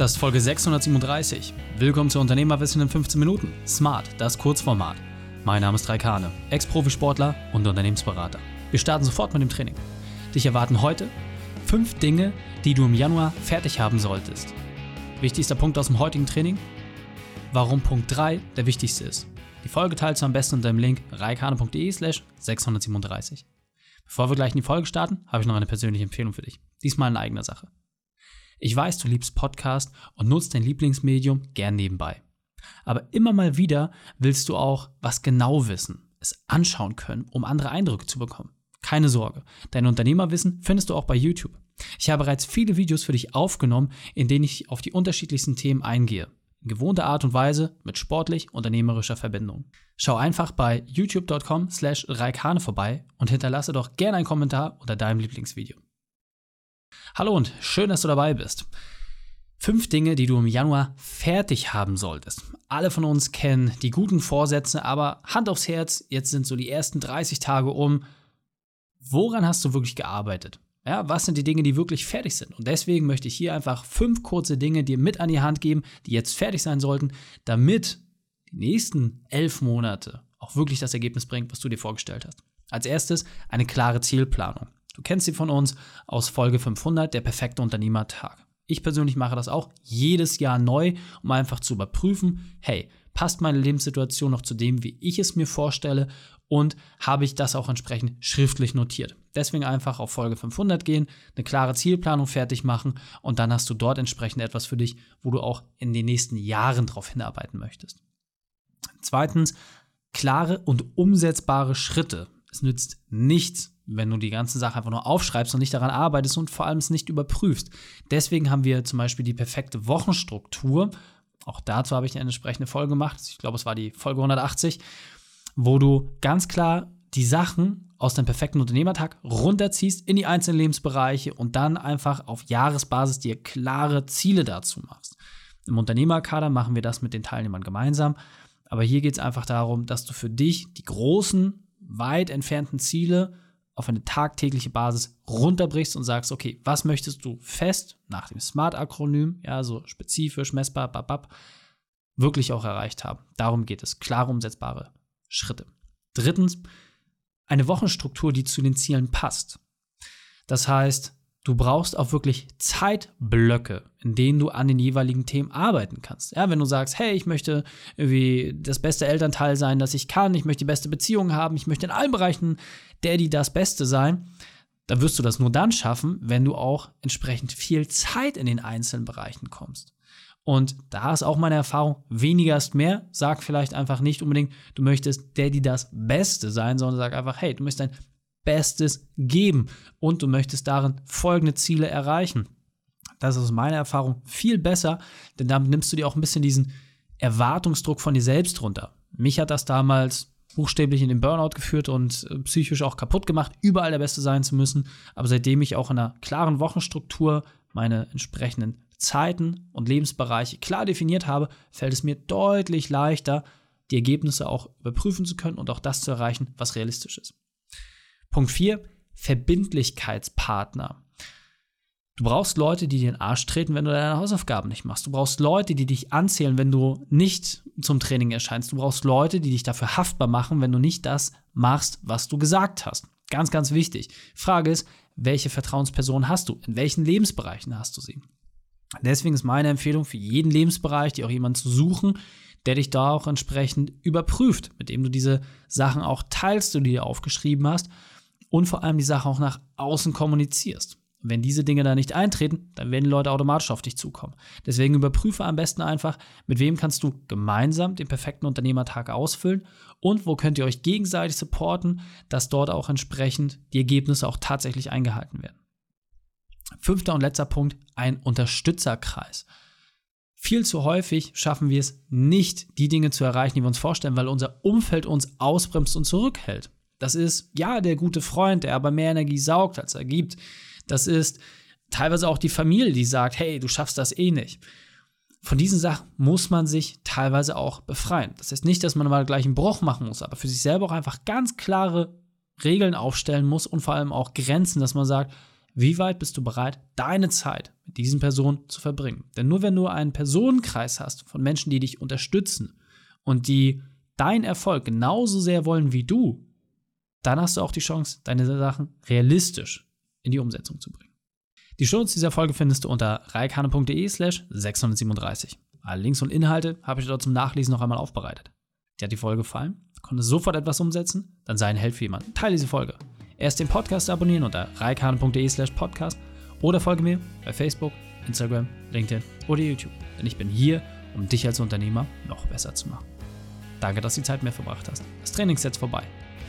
Das ist Folge 637. Willkommen zu Unternehmerwissen in 15 Minuten. Smart, das Kurzformat. Mein Name ist Raikane, Ex-Profisportler und Unternehmensberater. Wir starten sofort mit dem Training. Dich erwarten heute fünf Dinge, die du im Januar fertig haben solltest. Wichtigster Punkt aus dem heutigen Training? Warum Punkt 3 der wichtigste ist. Die Folge teilst du am besten unter dem Link reikane.de slash 637. Bevor wir gleich in die Folge starten, habe ich noch eine persönliche Empfehlung für dich. Diesmal in eigener Sache. Ich weiß, du liebst Podcast und nutzt dein Lieblingsmedium gern nebenbei. Aber immer mal wieder willst du auch was genau wissen, es anschauen können, um andere Eindrücke zu bekommen. Keine Sorge, dein Unternehmerwissen findest du auch bei YouTube. Ich habe bereits viele Videos für dich aufgenommen, in denen ich auf die unterschiedlichsten Themen eingehe. In gewohnter Art und Weise mit sportlich unternehmerischer Verbindung. Schau einfach bei youtube.com slash vorbei und hinterlasse doch gerne einen Kommentar unter deinem Lieblingsvideo. Hallo und schön, dass du dabei bist. Fünf Dinge, die du im Januar fertig haben solltest. Alle von uns kennen die guten Vorsätze, aber Hand aufs Herz, jetzt sind so die ersten 30 Tage um. Woran hast du wirklich gearbeitet? Ja, was sind die Dinge, die wirklich fertig sind? Und deswegen möchte ich hier einfach fünf kurze Dinge dir mit an die Hand geben, die jetzt fertig sein sollten, damit die nächsten elf Monate auch wirklich das Ergebnis bringt, was du dir vorgestellt hast. Als erstes eine klare Zielplanung. Du kennst sie von uns aus Folge 500, der perfekte Unternehmertag. Ich persönlich mache das auch jedes Jahr neu, um einfach zu überprüfen, hey, passt meine Lebenssituation noch zu dem, wie ich es mir vorstelle und habe ich das auch entsprechend schriftlich notiert. Deswegen einfach auf Folge 500 gehen, eine klare Zielplanung fertig machen und dann hast du dort entsprechend etwas für dich, wo du auch in den nächsten Jahren darauf hinarbeiten möchtest. Zweitens, klare und umsetzbare Schritte. Es nützt nichts, wenn du die ganze Sache einfach nur aufschreibst und nicht daran arbeitest und vor allem es nicht überprüfst. Deswegen haben wir zum Beispiel die perfekte Wochenstruktur. Auch dazu habe ich eine entsprechende Folge gemacht. Ich glaube, es war die Folge 180, wo du ganz klar die Sachen aus deinem perfekten Unternehmertag runterziehst in die einzelnen Lebensbereiche und dann einfach auf Jahresbasis dir klare Ziele dazu machst. Im Unternehmerkader machen wir das mit den Teilnehmern gemeinsam. Aber hier geht es einfach darum, dass du für dich die großen, weit entfernten Ziele auf eine tagtägliche Basis runterbrichst und sagst, okay, was möchtest du fest nach dem SMART-Akronym, ja, so spezifisch, messbar, babab, wirklich auch erreicht haben. Darum geht es. Klare, umsetzbare Schritte. Drittens, eine Wochenstruktur, die zu den Zielen passt. Das heißt, du brauchst auch wirklich Zeitblöcke, in denen du an den jeweiligen Themen arbeiten kannst. Ja, wenn du sagst, hey, ich möchte irgendwie das beste Elternteil sein, das ich kann, ich möchte die beste Beziehung haben, ich möchte in allen Bereichen Daddy das Beste sein, dann wirst du das nur dann schaffen, wenn du auch entsprechend viel Zeit in den einzelnen Bereichen kommst. Und da ist auch meine Erfahrung, weniger ist mehr. Sag vielleicht einfach nicht unbedingt, du möchtest Daddy das Beste sein, sondern sag einfach, hey, du möchtest dein Bestes geben und du möchtest darin folgende Ziele erreichen. Das ist aus meiner Erfahrung viel besser, denn damit nimmst du dir auch ein bisschen diesen Erwartungsdruck von dir selbst runter. Mich hat das damals buchstäblich in den Burnout geführt und äh, psychisch auch kaputt gemacht, überall der Beste sein zu müssen. Aber seitdem ich auch in einer klaren Wochenstruktur meine entsprechenden Zeiten und Lebensbereiche klar definiert habe, fällt es mir deutlich leichter, die Ergebnisse auch überprüfen zu können und auch das zu erreichen, was realistisch ist. Punkt 4, Verbindlichkeitspartner. Du brauchst Leute, die dir den Arsch treten, wenn du deine Hausaufgaben nicht machst. Du brauchst Leute, die dich anzählen, wenn du nicht zum Training erscheinst. Du brauchst Leute, die dich dafür haftbar machen, wenn du nicht das machst, was du gesagt hast. Ganz, ganz wichtig. Frage ist, welche Vertrauensperson hast du? In welchen Lebensbereichen hast du sie? Deswegen ist meine Empfehlung für jeden Lebensbereich, dir auch jemanden zu suchen, der dich da auch entsprechend überprüft, mit dem du diese Sachen auch teilst, die du dir aufgeschrieben hast und vor allem die Sache auch nach außen kommunizierst. Wenn diese Dinge da nicht eintreten, dann werden Leute automatisch auf dich zukommen. Deswegen überprüfe am besten einfach, mit wem kannst du gemeinsam den perfekten Unternehmertag ausfüllen und wo könnt ihr euch gegenseitig supporten, dass dort auch entsprechend die Ergebnisse auch tatsächlich eingehalten werden. Fünfter und letzter Punkt, ein Unterstützerkreis. Viel zu häufig schaffen wir es nicht, die Dinge zu erreichen, die wir uns vorstellen, weil unser Umfeld uns ausbremst und zurückhält. Das ist ja der gute Freund, der aber mehr Energie saugt, als er gibt. Das ist teilweise auch die Familie, die sagt, hey, du schaffst das eh nicht. Von diesen Sachen muss man sich teilweise auch befreien. Das heißt nicht, dass man mal gleich einen Bruch machen muss, aber für sich selber auch einfach ganz klare Regeln aufstellen muss und vor allem auch Grenzen, dass man sagt, wie weit bist du bereit, deine Zeit mit diesen Personen zu verbringen? Denn nur wenn du einen Personenkreis hast von Menschen, die dich unterstützen und die deinen Erfolg genauso sehr wollen wie du, dann hast du auch die Chance, deine Sachen realistisch in die Umsetzung zu bringen. Die Shownotes dieser Folge findest du unter reikane.de slash 637. Alle Links und Inhalte habe ich dort zum Nachlesen noch einmal aufbereitet. Dir hat die Folge gefallen? Konntest sofort etwas umsetzen? Dann sei ein Held für jemanden. Teile diese Folge. Erst den Podcast abonnieren unter reikane.de slash podcast oder folge mir bei Facebook, Instagram, LinkedIn oder YouTube. Denn ich bin hier, um dich als Unternehmer noch besser zu machen. Danke, dass du die Zeit mehr verbracht hast. Das Training ist jetzt vorbei.